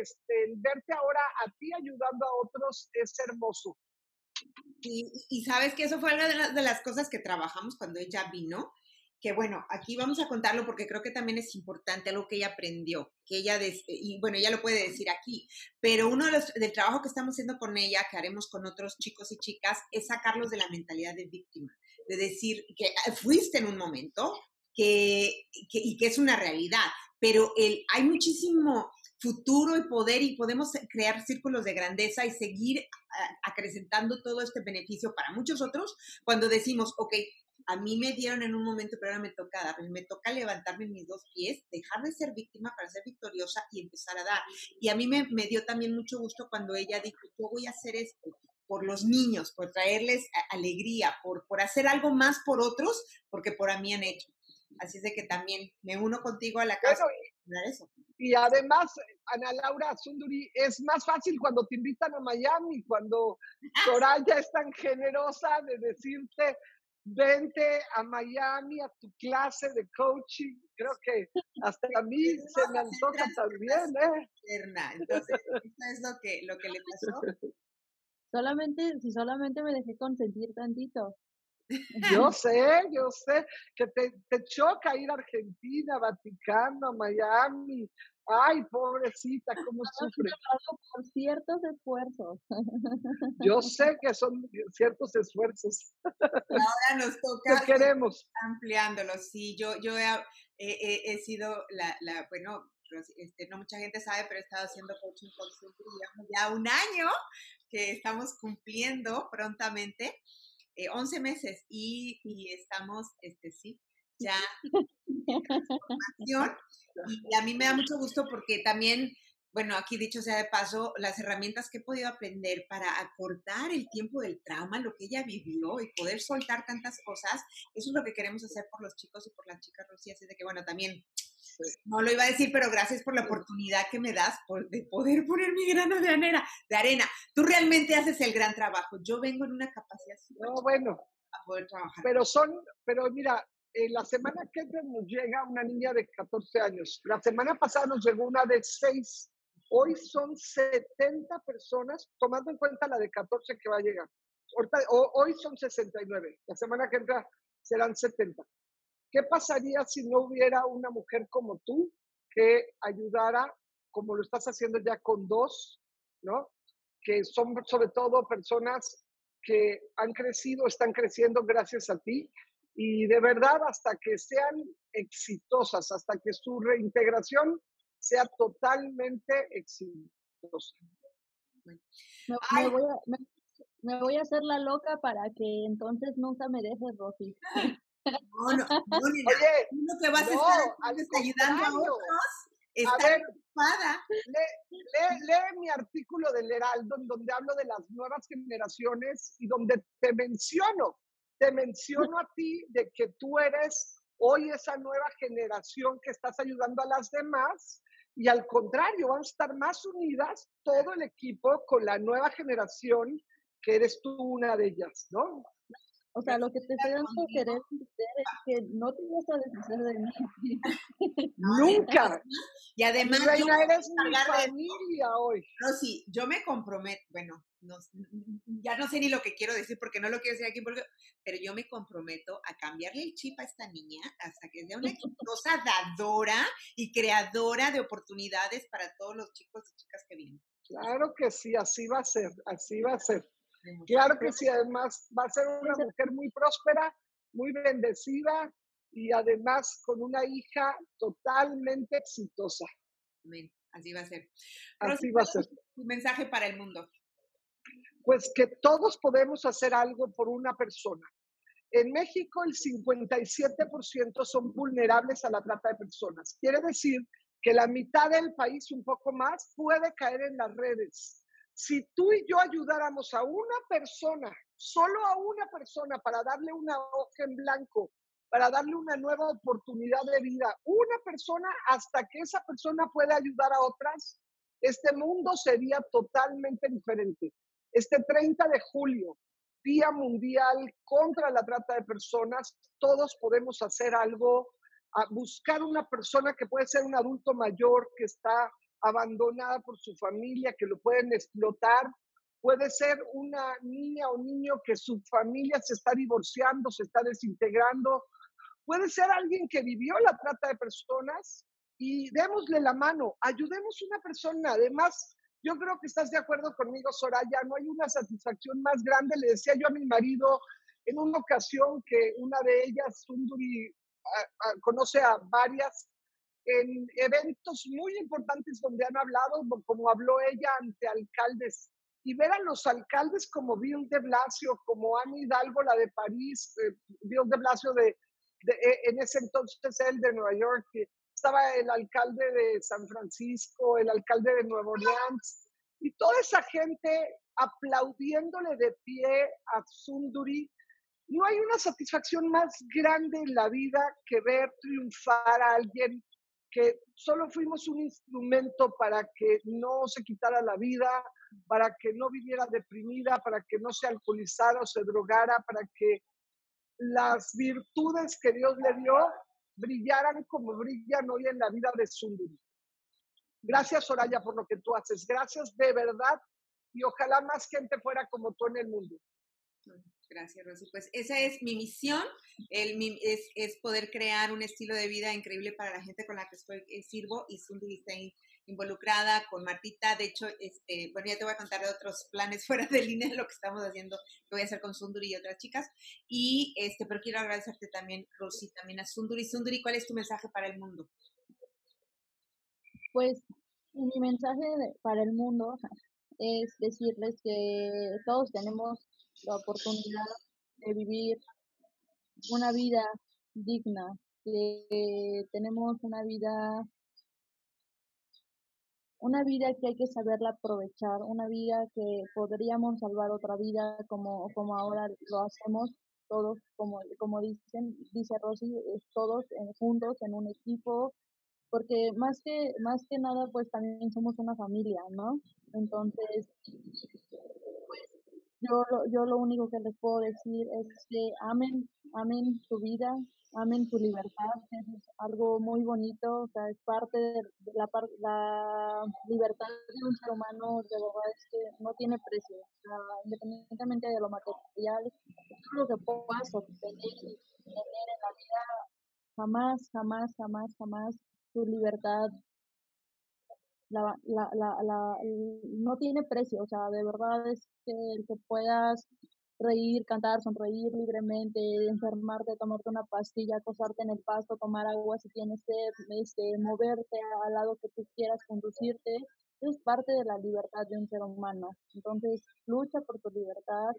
este, verte ahora a ti ayudando a otros es hermoso. Y, y sabes que eso fue una de, de las cosas que trabajamos cuando ella vino, que bueno, aquí vamos a contarlo porque creo que también es importante algo que ella aprendió, que ella, y bueno, ella lo puede decir aquí, pero uno de los, del trabajo que estamos haciendo con ella, que haremos con otros chicos y chicas, es sacarlos de la mentalidad de víctima, de decir que ah, fuiste en un momento que, que y que es una realidad, pero el, hay muchísimo futuro y poder y podemos crear círculos de grandeza y seguir ah, acrecentando todo este beneficio para muchos otros cuando decimos, ok, a mí me dieron en un momento, pero ahora me toca me toca levantarme en mis dos pies, dejar de ser víctima para ser victoriosa y empezar a dar. Y a mí me, me dio también mucho gusto cuando ella dijo, yo voy a hacer esto por los niños, por traerles alegría, por, por hacer algo más por otros, porque por a mí han hecho. Así es de que también me uno contigo a la casa. Bueno, eso. Y además, Ana Laura Sunduri, es más fácil cuando te invitan a Miami, cuando Soraya es tan generosa de decirte, vente a Miami a tu clase de coaching. Creo que hasta a mí se me antoja también, ¿eh? Entonces, eso es lo que, lo que le pasó. Solamente, si solamente me dejé consentir tantito. Yo sé, yo sé que te, te choca ir a Argentina, Vaticano, Miami, Ay, pobrecita, cómo sufre. Por ciertos esfuerzos. Yo sé que son ciertos esfuerzos. Ahora nos toca. ¿Qué queremos? Ampliándolo. Sí, yo, yo he, he, sido la, la, bueno, este, no mucha gente sabe, pero he estado haciendo coaching por siempre, ya un año que estamos cumpliendo prontamente, eh, 11 meses, y, y estamos, este, sí, ya Y a mí me da mucho gusto porque también, bueno, aquí dicho sea de paso, las herramientas que he podido aprender para acortar el tiempo del trauma, lo que ella vivió y poder soltar tantas cosas, eso es lo que queremos hacer por los chicos y por las chicas, Rocío. Así de que, bueno, también no lo iba a decir, pero gracias por la oportunidad que me das por, de poder poner mi grano de arena, de arena. Tú realmente haces el gran trabajo. Yo vengo en una capacidad no, bueno, a poder trabajar. Pero son, pero mira, eh, la semana que nos llega una niña de 14 años. La semana pasada nos llegó una de 6. Hoy son 70 personas, tomando en cuenta la de 14 que va a llegar. hoy son 69. La semana que entra serán 70. ¿Qué pasaría si no hubiera una mujer como tú que ayudara, como lo estás haciendo ya con dos, ¿no? Que son sobre todo personas que han crecido, están creciendo gracias a ti y de verdad hasta que sean exitosas, hasta que su reintegración sea totalmente exitosa. Me, voy a, me, voy a, hacer la loca para que entonces nunca me dejes, Rosy. No, no, no, Oye, lo que vas a estar ayudando a otros a ver, lee, lee, lee, mi artículo del Heraldo en donde hablo de las nuevas generaciones y donde te menciono te menciono a ti de que tú eres hoy esa nueva generación que estás ayudando a las demás y al contrario, vamos a estar más unidas todo el equipo con la nueva generación que eres tú una de ellas, ¿no? O sea, lo que te estoy dando a querer es que no te vas a deshacer de mí. Nunca. Y además, yo eres mi familia hoy. No, sí, yo me comprometo, bueno, no, ya no sé ni lo que quiero decir porque no lo quiero decir aquí, porque, pero yo me comprometo a cambiarle el chip a esta niña hasta que sea una exitosa dadora y creadora de oportunidades para todos los chicos y chicas que vienen. Claro que sí, así va a ser, así va a ser. Claro que sí, además va a ser una mujer muy próspera, muy bendecida y además con una hija totalmente exitosa. Amén, así va a ser. Así va a ser. Tu mensaje para el mundo. Pues que todos podemos hacer algo por una persona. En México el 57% son vulnerables a la trata de personas. Quiere decir que la mitad del país, un poco más, puede caer en las redes. Si tú y yo ayudáramos a una persona, solo a una persona, para darle una hoja en blanco, para darle una nueva oportunidad de vida, una persona hasta que esa persona pueda ayudar a otras, este mundo sería totalmente diferente. Este 30 de julio, Día Mundial contra la Trata de Personas, todos podemos hacer algo, a buscar una persona que puede ser un adulto mayor que está abandonada por su familia, que lo pueden explotar, puede ser una niña o niño que su familia se está divorciando, se está desintegrando, puede ser alguien que vivió la trata de personas y démosle la mano, ayudemos a una persona. Además, yo creo que estás de acuerdo conmigo, Soraya, no hay una satisfacción más grande. Le decía yo a mi marido en una ocasión que una de ellas, Sunduri, conoce a varias en eventos muy importantes donde han hablado, como habló ella ante alcaldes, y ver a los alcaldes como Bill de Blasio, como Anne Hidalgo, la de París, eh, Bill de Blasio de, eh, en ese entonces él de Nueva York, estaba el alcalde de San Francisco, el alcalde de Nueva Orleans, y toda esa gente aplaudiéndole de pie a Sunduri. No hay una satisfacción más grande en la vida que ver triunfar a alguien que solo fuimos un instrumento para que no se quitara la vida, para que no viviera deprimida, para que no se alcoholizara o se drogara, para que las virtudes que Dios le dio brillaran como brillan hoy en la vida de Sunduri. Gracias, Soraya, por lo que tú haces. Gracias de verdad y ojalá más gente fuera como tú en el mundo. Gracias, Rosy. Pues esa es mi misión, el, es, es, poder crear un estilo de vida increíble para la gente con la que estoy, eh, sirvo y Sunduri está involucrada con Martita. De hecho, este, bueno, ya te voy a contar de otros planes fuera de línea de lo que estamos haciendo, que voy a hacer con Sunduri y otras chicas. Y este, pero quiero agradecerte también, Rosy, también a Sunduri. Sunduri, ¿cuál es tu mensaje para el mundo? Pues mi mensaje para el mundo es decirles que todos tenemos la oportunidad de vivir una vida digna, que tenemos una vida una vida que hay que saberla aprovechar, una vida que podríamos salvar otra vida como, como ahora lo hacemos todos, como, como dicen, dice Rosy, todos juntos en un equipo, porque más que, más que nada, pues también somos una familia, ¿no? Entonces, yo, yo lo único que les puedo decir es que amen, amen su vida, amen su libertad, es algo muy bonito, o sea, es parte de la, la libertad de un ser humano, de verdad es que no tiene precio, independientemente de lo material, todo lo que puedas obtener y tener en la vida, jamás, jamás, jamás, jamás tu libertad la, la, la, la, no tiene precio, o sea, de verdad es que el que puedas reír, cantar, sonreír libremente, enfermarte, tomarte una pastilla, acostarte en el pasto, tomar agua si tienes sed, este, moverte al lado que tú quieras, conducirte, es parte de la libertad de un ser humano. Entonces, lucha por tu libertad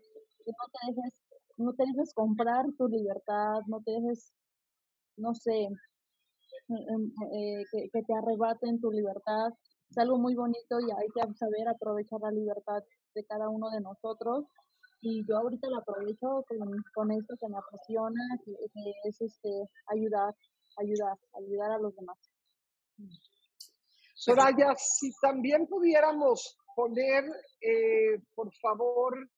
y no te dejes, no te dejes comprar tu libertad, no te dejes, no sé, em, eh, que, que te arrebaten tu libertad. Es algo muy bonito y hay que saber aprovechar la libertad de cada uno de nosotros y yo ahorita lo aprovecho con, con esto que me apasiona, que, es este, ayudar, ayudar, ayudar a los demás. Soraya, si también pudiéramos poner, eh, por favor,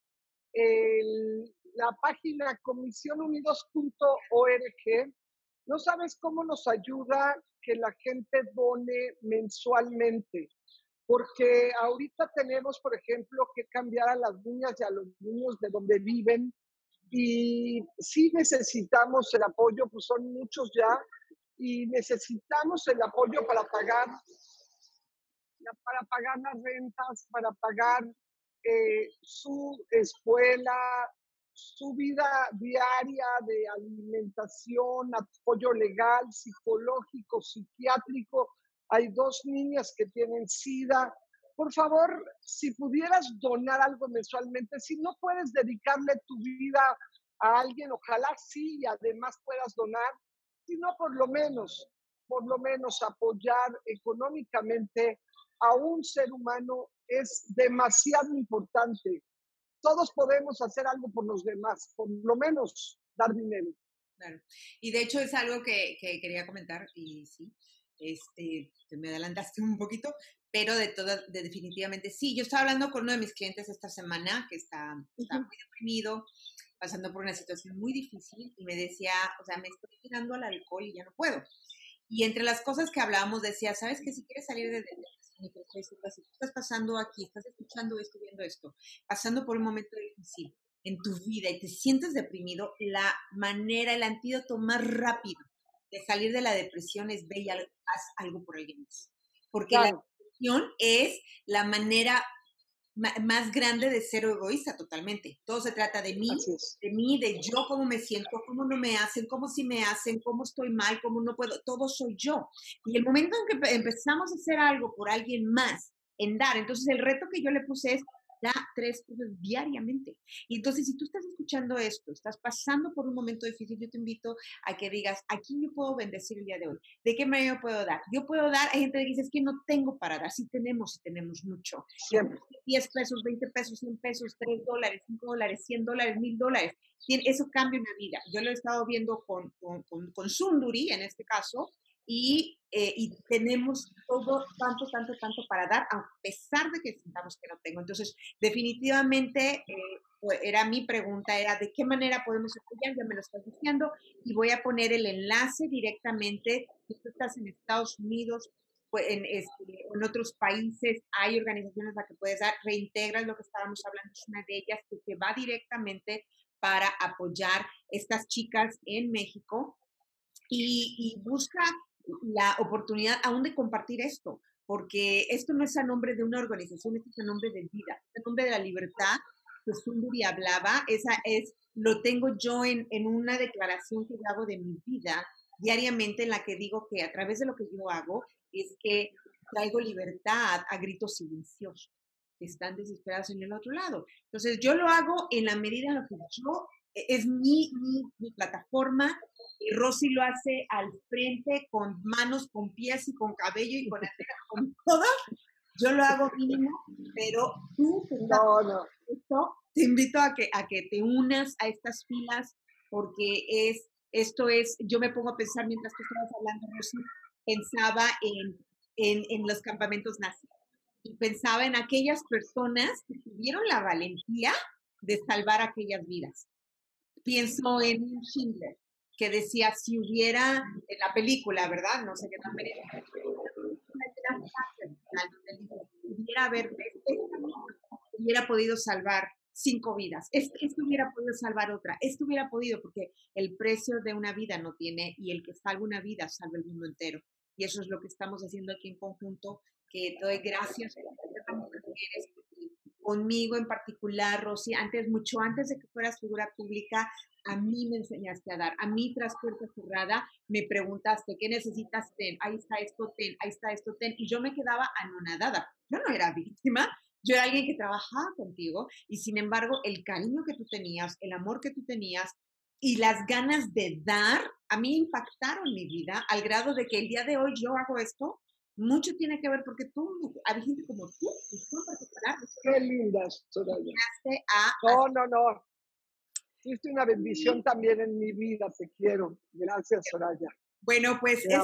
el, la página comisionunidos.org, no sabes cómo nos ayuda que la gente done mensualmente porque ahorita tenemos, por ejemplo, que cambiar a las niñas y a los niños de donde viven y sí necesitamos el apoyo, pues son muchos ya, y necesitamos el apoyo para pagar, para pagar las rentas, para pagar eh, su escuela, su vida diaria de alimentación, apoyo legal, psicológico, psiquiátrico, hay dos niñas que tienen SIDA. Por favor, si pudieras donar algo mensualmente, si no puedes dedicarle tu vida a alguien, ojalá sí y además puedas donar, si no por lo menos por lo menos apoyar económicamente a un ser humano es demasiado importante. Todos podemos hacer algo por los demás, por lo menos dar dinero. Claro. Y de hecho es algo que, que quería comentar y sí, este, me adelantaste un poquito, pero de todo, de definitivamente sí. Yo estaba hablando con uno de mis clientes esta semana que está, está muy deprimido, pasando por una situación muy difícil y me decía, o sea, me estoy tirando al alcohol y ya no puedo. Y entre las cosas que hablábamos decía, ¿sabes que Si quieres salir de depresión, si estás pasando aquí, estás escuchando esto, viendo esto, pasando por un momento difícil en tu vida y te sientes deprimido, la manera, el antídoto más rápido de salir de la depresión es ve y haz algo por alguien más. Porque la depresión es la manera más grande de ser egoísta totalmente. Todo se trata de mí, de mí, de yo, cómo me siento, cómo no me hacen, cómo sí me hacen, cómo estoy mal, cómo no puedo, todo soy yo. Y el momento en que empezamos a hacer algo por alguien más, en dar, entonces el reto que yo le puse es da tres cosas diariamente. Y entonces, si tú estás escuchando esto, estás pasando por un momento difícil, yo te invito a que digas, ¿a quién yo puedo bendecir el día de hoy? ¿De qué manera yo puedo dar? Yo puedo dar, hay gente que dice, es que no tengo para dar, sí tenemos y tenemos mucho. Siempre. 10 pesos, 20 pesos, 100 pesos, 3 dólares, 5 dólares, 100 dólares, 1000 dólares. Eso cambia mi vida. Yo lo he estado viendo con, con, con, con Sunduri, en este caso, y, eh, y, tenemos todo, tanto, tanto, tanto para dar, a pesar de que sintamos que no tengo. Entonces, definitivamente, eh, era mi pregunta, era de qué manera podemos apoyar, ya me lo estás diciendo, y voy a poner el enlace directamente, si tú estás en Estados Unidos, pues, en, este, en otros países hay organizaciones a las que puedes dar, reintegras lo que estábamos hablando, es una de ellas que se va directamente para apoyar estas chicas en México y, y busca la oportunidad aún de compartir esto, porque esto no es a nombre de una organización, esto es a nombre de vida, es a nombre de la libertad que Sunduri hablaba, esa es, lo tengo yo en, en una declaración que hago de mi vida diariamente en la que digo que a través de lo que yo hago es que traigo libertad a gritos silenciosos están desesperados en el otro lado. Entonces yo lo hago en la medida en la que yo, es mi, mi, mi plataforma, y Rosy lo hace al frente con manos, con pies y con cabello y con, con todo. Yo lo hago mínimo, pero tú no, no. Esto, te invito a que, a que te unas a estas filas porque es, esto es, yo me pongo a pensar mientras tú estabas hablando, Rosy, pensaba en, en, en los campamentos nazis y pensaba en aquellas personas que tuvieron la valentía de salvar aquellas vidas. Pienso en Schindler, que decía si hubiera en la película, ¿verdad? No sé qué tan hubiera haber hubiera podido salvar cinco vidas. Este, esto hubiera podido salvar otra. Esto hubiera podido porque el precio de una vida no tiene y el que salva una vida salva el mundo entero. Y eso es lo que estamos haciendo aquí en conjunto, que doy gracias a las mujeres conmigo en particular, Rosy, antes, mucho antes de que fueras figura pública, a mí me enseñaste a dar, a mí tras puerta cerrada me preguntaste, ¿qué necesitas? Ten, ahí está esto, ten, ahí está esto, ten, y yo me quedaba anonadada. Yo no era víctima, yo era alguien que trabajaba contigo y sin embargo el cariño que tú tenías, el amor que tú tenías y las ganas de dar, a mí impactaron mi vida al grado de que el día de hoy yo hago esto mucho tiene que ver porque tú, hay gente como tú, y tú en particular. Qué linda, Soraya. no, no, no. Fuiste una bendición también en mi vida, te quiero. Gracias, Soraya. Bueno, pues es,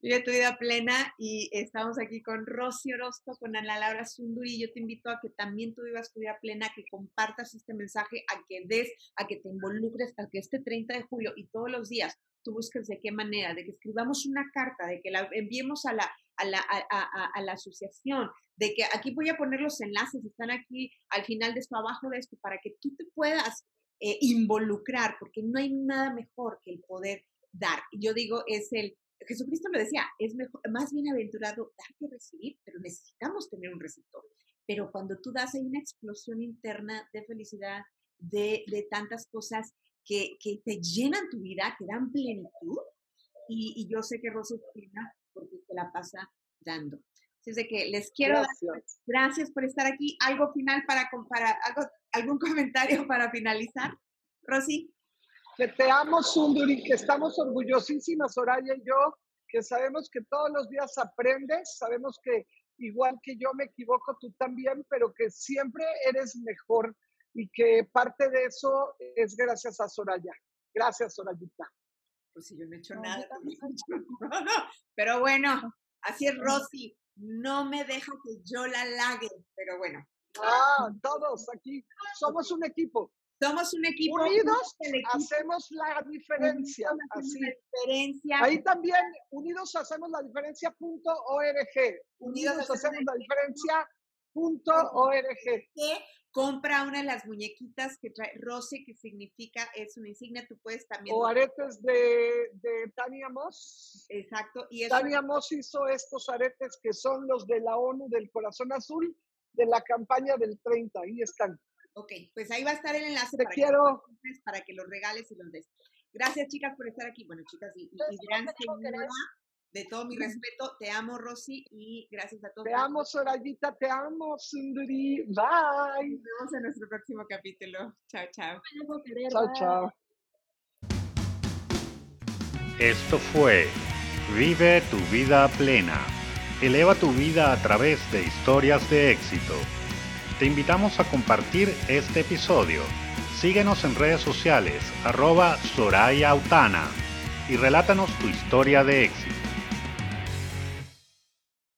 vive tu vida plena y estamos aquí con Rosy Orozco, con Ana Laura Sunduri. Yo te invito a que también tú vivas tu vida plena, que compartas este mensaje, a que des, a que te involucres, a que este 30 de julio y todos los días tú busques de qué manera, de que escribamos una carta, de que la enviemos a la, a la, a, la asociación, de que aquí voy a poner los enlaces, están aquí al final de esto, abajo de esto, para que tú te puedas eh, involucrar, porque no hay nada mejor que el poder dar. Yo digo, es el, Jesucristo lo decía, es mejor, más bienaventurado dar que recibir, pero necesitamos tener un receptor. Pero cuando tú das hay una explosión interna de felicidad, de, de tantas cosas que, que, te llenan tu vida, que dan plenitud. Y, y yo sé que Rosa plena porque se la pasa dando. Así de que les quiero gracias. dar gracias por estar aquí. ¿Algo final para, para algo, algún comentario para finalizar? Rosy. Que te amo, Sunduri, que estamos orgullosísimas, Soraya y yo, que sabemos que todos los días aprendes, sabemos que igual que yo me equivoco, tú también, pero que siempre eres mejor y que parte de eso es gracias a Soraya. Gracias, Sorayita. Pues si yo no he hecho nada. Pero bueno, así es Rosy. No me deja que yo la lague, pero bueno. Ah, todos aquí somos un equipo. Somos un equipo. Unidos hacemos la diferencia. Así. diferencia. Ahí también, unidos hacemos la diferencia punto org. Unidos, hacemos la diferencia punto org. Que compra una de las muñequitas que trae Rosy, que significa, es una insignia, tú puedes también. O aretes de, de Tania Moss. Exacto. Y Tania Moss hizo estos aretes que son los de la ONU del Corazón Azul de la campaña del 30. Ahí están. Ok, pues ahí va a estar el enlace Te para, quiero. Que, para que los regales y los des. Gracias, chicas, por estar aquí. Bueno, chicas, y, y gran señora, de todo mi respeto, te amo, Rosy, y gracias a todos. Te amo, Sorayita, te amo, Sunduri. Bye. Nos vemos en nuestro próximo capítulo. Chao, chao. Chao, chao. Esto fue Vive tu vida plena. Eleva tu vida a través de historias de éxito. Te invitamos a compartir este episodio. Síguenos en redes sociales, arroba Soraya Autana, y relátanos tu historia de éxito.